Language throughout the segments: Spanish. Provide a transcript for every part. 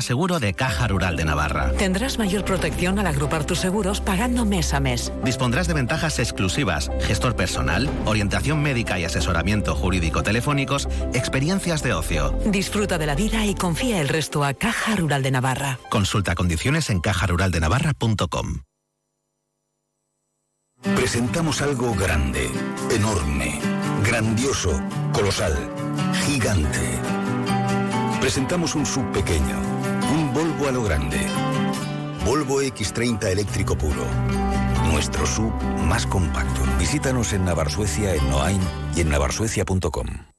Seguro de Caja Rural de Navarra. Tendrás mayor protección al agrupar tus seguros pagando mes a mes. Dispondrás de ventajas exclusivas, gestor personal, orientación médica y asesoramiento jurídico telefónicos, experiencias de ocio. Disfruta de la vida y confía el resto a Caja Rural de Navarra. Consulta condiciones en cajaruraldenavarra.com. Presentamos algo grande, enorme, grandioso, colosal, gigante. Presentamos un sub pequeño, un Volvo a lo grande. Volvo X30 eléctrico puro. Nuestro sub más compacto. Visítanos en Navarsuecia en Noain y en navarsuecia.com.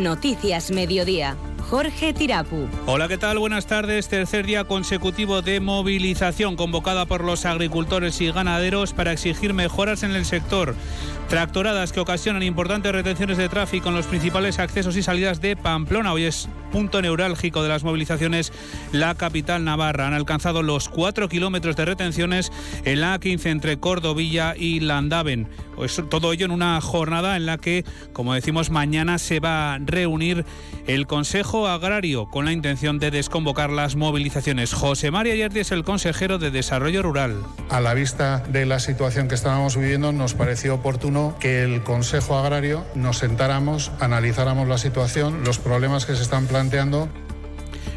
Noticias Mediodía. Jorge Tirapu. Hola, ¿qué tal? Buenas tardes. Tercer día consecutivo de movilización convocada por los agricultores y ganaderos para exigir mejoras en el sector. Tractoradas que ocasionan importantes retenciones de tráfico en los principales accesos y salidas de Pamplona. Hoy es punto neurálgico de las movilizaciones la capital navarra. Han alcanzado los 4 kilómetros de retenciones en la A15 entre Cordovilla y Landaven. Pues todo ello en una jornada en la que, como decimos, mañana se va a reunir el Consejo Agrario con la intención de desconvocar las movilizaciones. José María Yerdi es el consejero de Desarrollo Rural. A la vista de la situación que estábamos viviendo, nos pareció oportuno que el Consejo Agrario nos sentáramos, analizáramos la situación, los problemas que se están planteando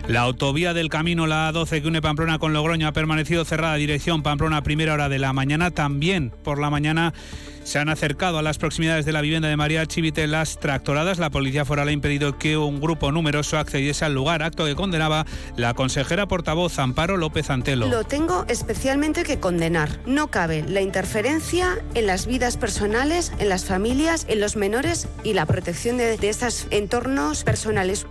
la autovía del camino, la A12 que une Pamplona con Logroño, ha permanecido cerrada. Dirección Pamplona primera hora de la mañana. También por la mañana se han acercado a las proximidades de la vivienda de María Chivite las tractoradas. La policía foral ha impedido que un grupo numeroso accediese al lugar, acto que condenaba la consejera portavoz Amparo López Antelo. Lo tengo especialmente que condenar. No cabe la interferencia en las vidas personales, en las familias, en los menores y la protección de, de estos entornos personales.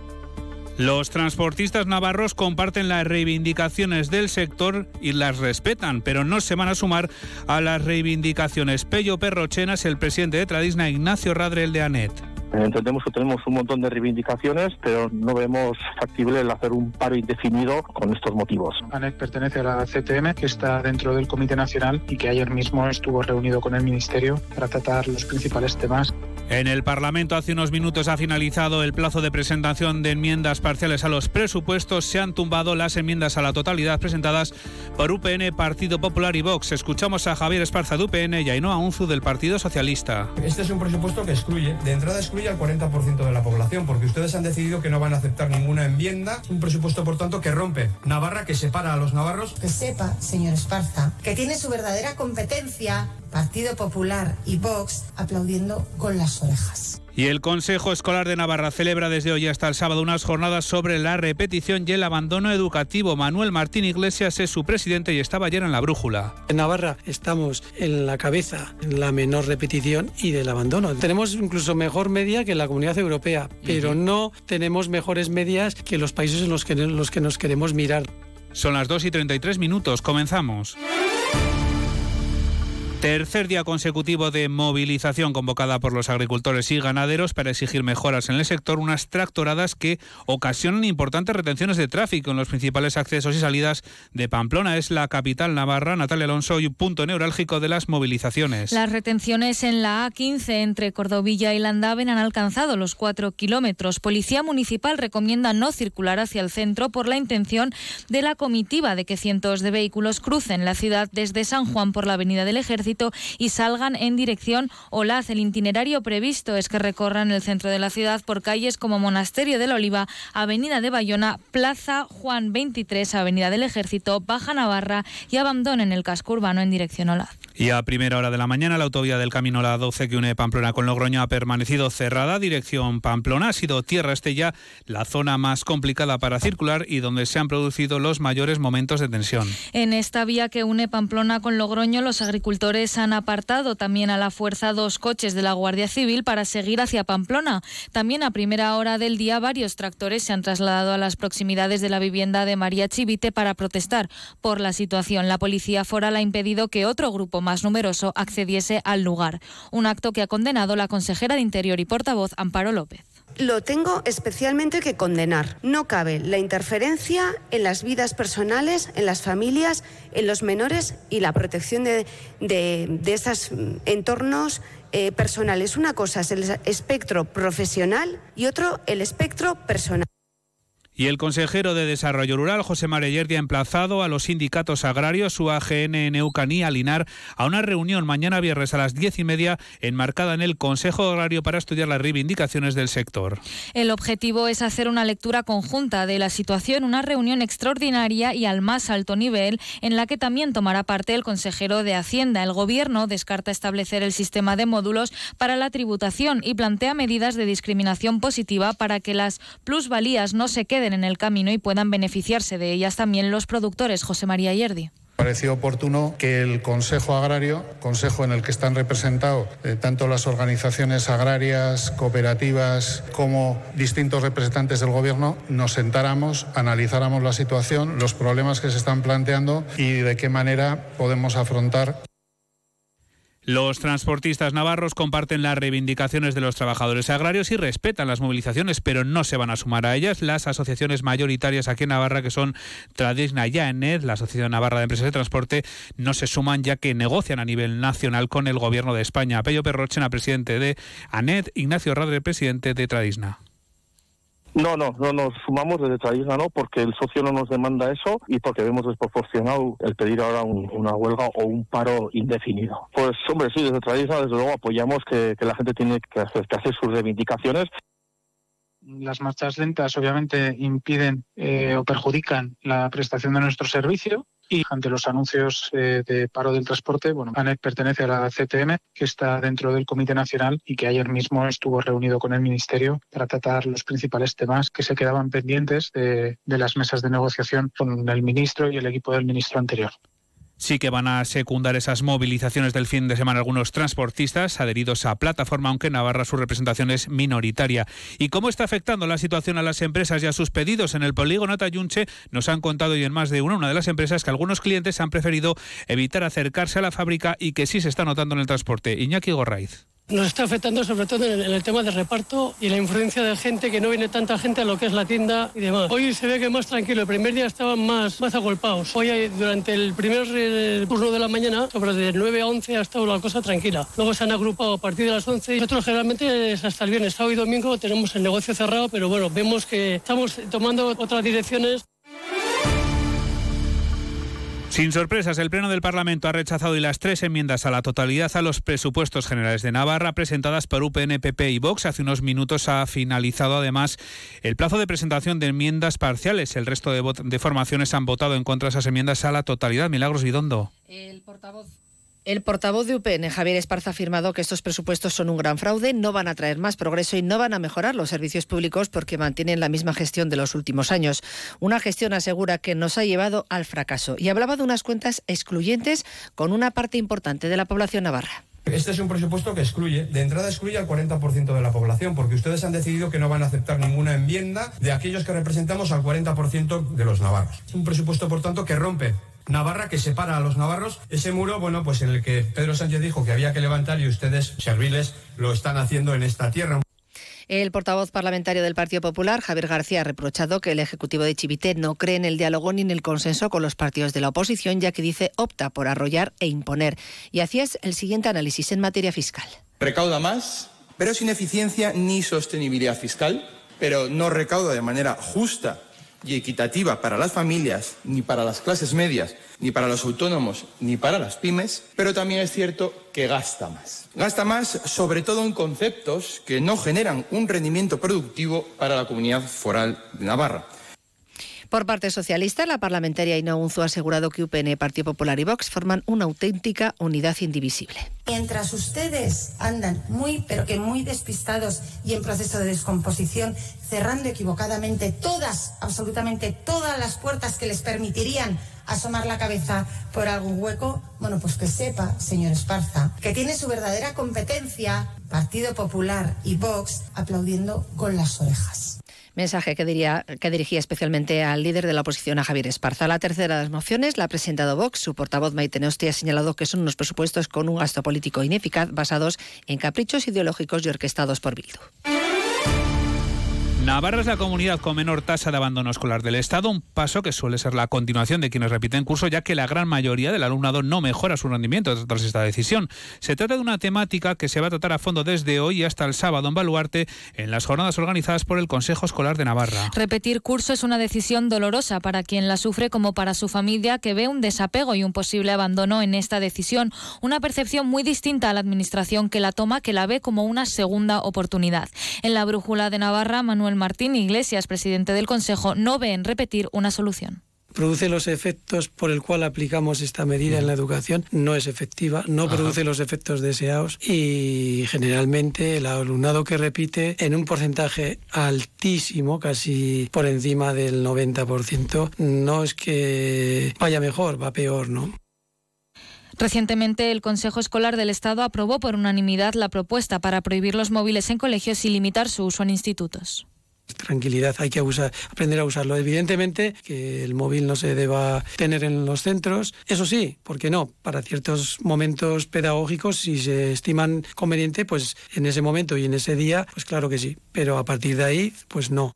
Los transportistas navarros comparten las reivindicaciones del sector y las respetan, pero no se van a sumar a las reivindicaciones. Pello Perrochena es el presidente de Tradisna, Ignacio Radrel de ANET. Entendemos que tenemos un montón de reivindicaciones, pero no vemos factible el hacer un paro indefinido con estos motivos. ANET pertenece a la CTM, que está dentro del Comité Nacional y que ayer mismo estuvo reunido con el Ministerio para tratar los principales temas. En el Parlamento hace unos minutos ha finalizado el plazo de presentación de enmiendas parciales a los presupuestos. Se han tumbado las enmiendas a la totalidad presentadas por UPN, Partido Popular y Vox. Escuchamos a Javier Esparza de UPN y a Ainhoa Unzu del Partido Socialista. Este es un presupuesto que excluye, de entrada excluye al 40% de la población, porque ustedes han decidido que no van a aceptar ninguna enmienda. Un presupuesto, por tanto, que rompe Navarra, que separa a los navarros. Que sepa, señor Esparza, que tiene su verdadera competencia Partido Popular y Vox aplaudiendo con las orejas. Y el Consejo Escolar de Navarra celebra desde hoy hasta el sábado unas jornadas sobre la repetición y el abandono educativo. Manuel Martín Iglesias es su presidente y estaba ayer en la brújula. En Navarra estamos en la cabeza en la menor repetición y del abandono. Tenemos incluso mejor media que la comunidad europea, pero no tenemos mejores medias que los países en los que, en los que nos queremos mirar. Son las 2 y 33 minutos. Comenzamos. Tercer día consecutivo de movilización convocada por los agricultores y ganaderos para exigir mejoras en el sector, unas tractoradas que ocasionan importantes retenciones de tráfico en los principales accesos y salidas de Pamplona. Es la capital navarra, Natalia Alonso, y un punto neurálgico de las movilizaciones. Las retenciones en la A15 entre Cordovilla y Landaven han alcanzado los cuatro kilómetros. Policía Municipal recomienda no circular hacia el centro por la intención de la comitiva de que cientos de vehículos crucen la ciudad desde San Juan por la Avenida del Ejército y salgan en dirección Olaz. El itinerario previsto es que recorran el centro de la ciudad por calles como Monasterio de la Oliva, Avenida de Bayona, Plaza Juan 23, Avenida del Ejército, Baja Navarra y abandonen el casco urbano en dirección Olaz. Y a primera hora de la mañana, la autovía del Camino La 12 que une Pamplona con Logroño ha permanecido cerrada. Dirección Pamplona ha sido Tierra Estella la zona más complicada para circular y donde se han producido los mayores momentos de tensión. En esta vía que une Pamplona con Logroño, los agricultores han apartado también a la fuerza dos coches de la Guardia Civil para seguir hacia Pamplona. También a primera hora del día varios tractores se han trasladado a las proximidades de la vivienda de María Chivite para protestar por la situación. La policía foral ha impedido que otro grupo más numeroso accediese al lugar. Un acto que ha condenado la consejera de Interior y portavoz Amparo López. Lo tengo especialmente que condenar. No cabe la interferencia en las vidas personales, en las familias, en los menores y la protección de, de, esos entornos eh, personales. Una cosa es el espectro profesional y otro el espectro personal. Y el consejero de Desarrollo Rural, José Marellerdi, ha emplazado a los sindicatos agrarios, UAGN, en y Alinar, a una reunión mañana viernes a las diez y media, enmarcada en el Consejo Agrario para estudiar las reivindicaciones del sector. El objetivo es hacer una lectura conjunta de la situación, una reunión extraordinaria y al más alto nivel, en la que también tomará parte el consejero de Hacienda. El Gobierno descarta establecer el sistema de módulos para la tributación y plantea medidas de discriminación positiva para que las plusvalías no se queden en el camino y puedan beneficiarse de ellas también los productores. José María Yerdi pareció oportuno que el Consejo Agrario, consejo en el que están representados eh, tanto las organizaciones agrarias, cooperativas, como distintos representantes del Gobierno, nos sentáramos, analizáramos la situación, los problemas que se están planteando y de qué manera podemos afrontar los transportistas navarros comparten las reivindicaciones de los trabajadores agrarios y respetan las movilizaciones, pero no se van a sumar a ellas. Las asociaciones mayoritarias aquí en Navarra, que son Tradisna y AENED, la Asociación Navarra de Empresas de Transporte, no se suman ya que negocian a nivel nacional con el Gobierno de España. Pello Perrochena, presidente de ANED, Ignacio Radre, presidente de Tradisna. No, no, no nos sumamos desde Tradisna, no, porque el socio no nos demanda eso y porque vemos desproporcionado el pedir ahora una huelga o un paro indefinido. Pues hombre, sí, desde Tradisna desde luego apoyamos que, la gente tiene que hacer, que hacer sus reivindicaciones. Las marchas lentas obviamente impiden eh, o perjudican la prestación de nuestro servicio y ante los anuncios eh, de paro del transporte, bueno, pertenece a la CTM, que está dentro del Comité Nacional y que ayer mismo estuvo reunido con el Ministerio para tratar los principales temas que se quedaban pendientes de las mesas de negociación con el ministro y el equipo del ministro anterior sí que van a secundar esas movilizaciones del fin de semana algunos transportistas adheridos a plataforma, aunque en Navarra su representación es minoritaria. ¿Y cómo está afectando la situación a las empresas y a sus pedidos en el polígono Tayunche? Nos han contado y en más de una, una de las empresas que algunos clientes han preferido evitar acercarse a la fábrica y que sí se está notando en el transporte. Iñaki Gorraiz. Nos está afectando sobre todo en el, tema de reparto y la influencia de gente que no viene tanta gente a lo que es la tienda y demás. Hoy se ve que más tranquilo, el primer día estaban más, más agolpados. Hoy durante el primer eh, turno de la mañana, sobre de 9 a 11 ha estado la cosa tranquila. Luego se han agrupado a partir de las 11 y nosotros generalmente es hasta el viernes, sábado y domingo tenemos el negocio cerrado, pero bueno, vemos que estamos tomando otras direcciones. Sin sorpresas, el Pleno del Parlamento ha rechazado y las tres enmiendas a la totalidad a los presupuestos generales de Navarra presentadas por UPN, PP y Vox. Hace unos minutos ha finalizado además el plazo de presentación de enmiendas parciales. El resto de, de formaciones han votado en contra de esas enmiendas a la totalidad. Milagros Vidondo. El portavoz el portavoz de UPN, Javier Esparza, ha afirmado que estos presupuestos son un gran fraude, no van a traer más progreso y no van a mejorar los servicios públicos porque mantienen la misma gestión de los últimos años. Una gestión asegura que nos ha llevado al fracaso. Y hablaba de unas cuentas excluyentes con una parte importante de la población navarra. Este es un presupuesto que excluye, de entrada excluye al 40% de la población, porque ustedes han decidido que no van a aceptar ninguna enmienda de aquellos que representamos al 40% de los navarros. Es un presupuesto, por tanto, que rompe Navarra que separa a los navarros. Ese muro, bueno, pues en el que Pedro Sánchez dijo que había que levantar y ustedes, serviles, lo están haciendo en esta tierra. El portavoz parlamentario del Partido Popular, Javier García, ha reprochado que el Ejecutivo de Chivite no cree en el diálogo ni en el consenso con los partidos de la oposición, ya que dice opta por arrollar e imponer. Y hacía el siguiente análisis en materia fiscal. Recauda más, pero sin eficiencia ni sostenibilidad fiscal, pero no recauda de manera justa y equitativa para las familias, ni para las clases medias, ni para los autónomos, ni para las pymes, pero también es cierto que gasta más. Gasta más sobre todo en conceptos que no generan un rendimiento productivo para la comunidad foral de Navarra. Por parte socialista, la parlamentaria Ina Unzu ha asegurado que UPN, Partido Popular y Vox forman una auténtica unidad indivisible. Mientras ustedes andan muy, pero que muy despistados y en proceso de descomposición, cerrando equivocadamente todas, absolutamente todas las puertas que les permitirían asomar la cabeza por algún hueco, bueno, pues que sepa, señor Esparza, que tiene su verdadera competencia Partido Popular y Vox aplaudiendo con las orejas. Mensaje que, diría, que dirigía especialmente al líder de la oposición, a Javier Esparza. La tercera de las mociones la ha presentado Vox. Su portavoz, Maite Nosti, ha señalado que son unos presupuestos con un gasto político ineficaz basados en caprichos ideológicos y orquestados por Bildu. Navarra es la comunidad con menor tasa de abandono escolar del Estado, un paso que suele ser la continuación de quienes repiten curso, ya que la gran mayoría del alumnado no mejora su rendimiento tras esta decisión. Se trata de una temática que se va a tratar a fondo desde hoy hasta el sábado en Baluarte, en las jornadas organizadas por el Consejo Escolar de Navarra. Repetir curso es una decisión dolorosa para quien la sufre como para su familia, que ve un desapego y un posible abandono en esta decisión, una percepción muy distinta a la Administración que la toma, que la ve como una segunda oportunidad. En la brújula de Navarra, Manuel Martín Iglesias, presidente del Consejo, no ve en repetir una solución. Produce los efectos por el cual aplicamos esta medida en la educación, no es efectiva, no produce los efectos deseados y generalmente el alumnado que repite en un porcentaje altísimo, casi por encima del 90%, no es que vaya mejor, va peor, ¿no? Recientemente, el Consejo Escolar del Estado aprobó por unanimidad la propuesta para prohibir los móviles en colegios y limitar su uso en institutos tranquilidad, hay que aprender a usarlo. Evidentemente que el móvil no se deba tener en los centros, eso sí, ¿por qué no? Para ciertos momentos pedagógicos, si se estiman conveniente, pues en ese momento y en ese día, pues claro que sí, pero a partir de ahí, pues no.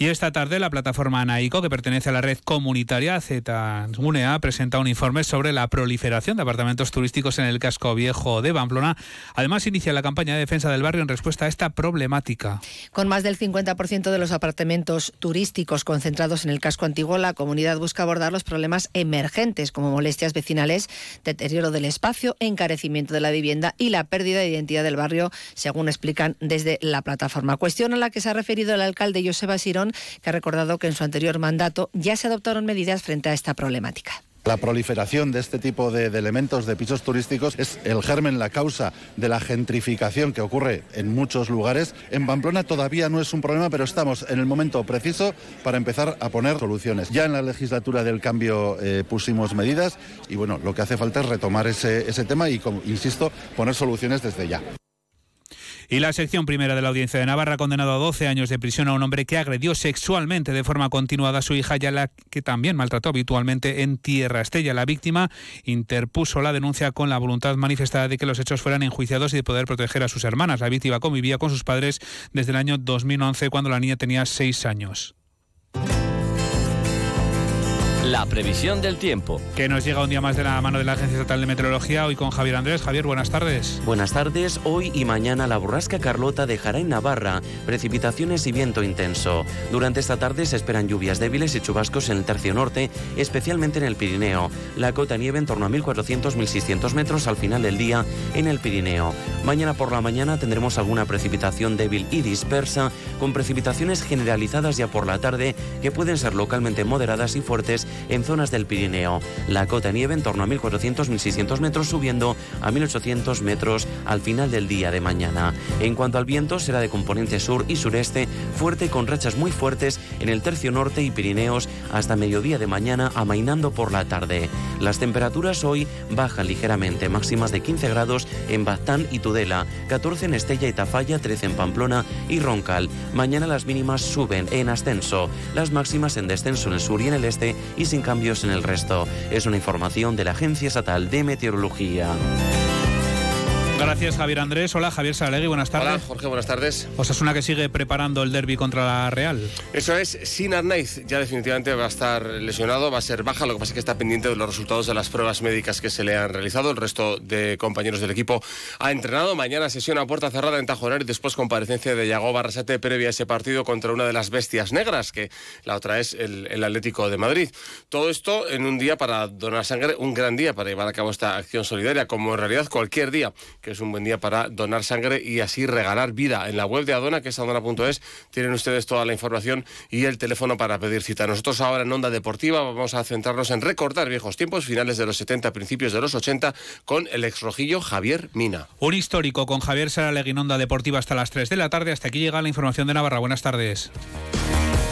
Y esta tarde la plataforma Naico, que pertenece a la red comunitaria ZUNEA, presenta un informe sobre la proliferación de apartamentos turísticos en el casco viejo de Pamplona. Además, inicia la campaña de defensa del barrio en respuesta a esta problemática. Con más del 50% de los apartamentos turísticos concentrados en el casco antiguo, la comunidad busca abordar los problemas emergentes como molestias vecinales, deterioro del espacio, encarecimiento de la vivienda y la pérdida de identidad del barrio, según explican desde la plataforma. Cuestión a la que se ha referido el alcalde Joseba Sirón que ha recordado que en su anterior mandato ya se adoptaron medidas frente a esta problemática. La proliferación de este tipo de, elementos de pisos turísticos es el germen, la causa de la gentrificación que ocurre en muchos lugares. En Pamplona todavía no es un problema, pero estamos en el momento preciso para empezar a poner soluciones. Ya en la legislatura del cambio eh, pusimos medidas y bueno, lo que hace falta es retomar ese, ese tema y, como, insisto, poner soluciones desde ya. Y la sección primera de la Audiencia de Navarra condenado a 12 años de prisión a un hombre que agredió sexualmente de forma continuada a su hija y a la que también maltrató habitualmente en Tierra Estella. La víctima interpuso la denuncia con la voluntad manifestada de que los hechos fueran enjuiciados y de poder proteger a sus hermanas. La víctima convivía con sus padres desde el año 2011 cuando la niña tenía seis años. La previsión del tiempo. Que nos llega un día más de la mano de la Agencia Estatal de Meteorología, hoy con Javier Andrés. Javier, buenas tardes. Buenas tardes. Hoy y mañana la borrasca Carlota dejará en Navarra precipitaciones y viento intenso. Durante esta tarde se esperan lluvias débiles y chubascos en el tercio norte, especialmente en el Pirineo. La cota nieve en torno a 1.400-1.600 metros al final del día en el Pirineo. Mañana por la mañana tendremos alguna precipitación débil y dispersa, con precipitaciones generalizadas ya por la tarde que pueden ser localmente moderadas y fuertes en zonas del Pirineo. La cota nieve en torno a 1.400-1.600 metros, subiendo a 1.800 metros al final del día de mañana. En cuanto al viento, será de componente sur y sureste, fuerte con rachas muy fuertes en el tercio norte y Pirineos hasta mediodía de mañana, amainando por la tarde. Las temperaturas hoy bajan ligeramente, máximas de 15 grados en Baztán y Tudela, 14 en Estella y Tafalla, 13 en Pamplona y Roncal. Mañana las mínimas suben en ascenso, las máximas en descenso en el sur y en el este y sin cambios en el resto. Es una información de la Agencia Estatal de Meteorología. Gracias, Javier Andrés. Hola, Javier Salegui, buenas tardes. Hola, Jorge, buenas tardes. Osasuna que sigue preparando el derby contra la Real. Eso es, Sin Arnaiz ya definitivamente va a estar lesionado, va a ser baja, lo que pasa es que está pendiente de los resultados de las pruebas médicas que se le han realizado. El resto de compañeros del equipo ha entrenado. Mañana sesión a puerta cerrada en Tajonar y después comparecencia de Yago Barrasate previa a ese partido contra una de las bestias negras, que la otra es el, el Atlético de Madrid. Todo esto en un día para donar sangre, un gran día para llevar a cabo esta acción solidaria, como en realidad cualquier día que es un buen día para donar sangre y así regalar vida. En la web de Adona, que es adona.es, tienen ustedes toda la información y el teléfono para pedir cita. Nosotros ahora en Onda Deportiva vamos a centrarnos en recordar viejos tiempos, finales de los 70, principios de los 80, con el exrojillo Javier Mina. Un histórico con Javier Saralegui en Onda Deportiva hasta las 3 de la tarde. Hasta aquí llega la información de Navarra. Buenas tardes.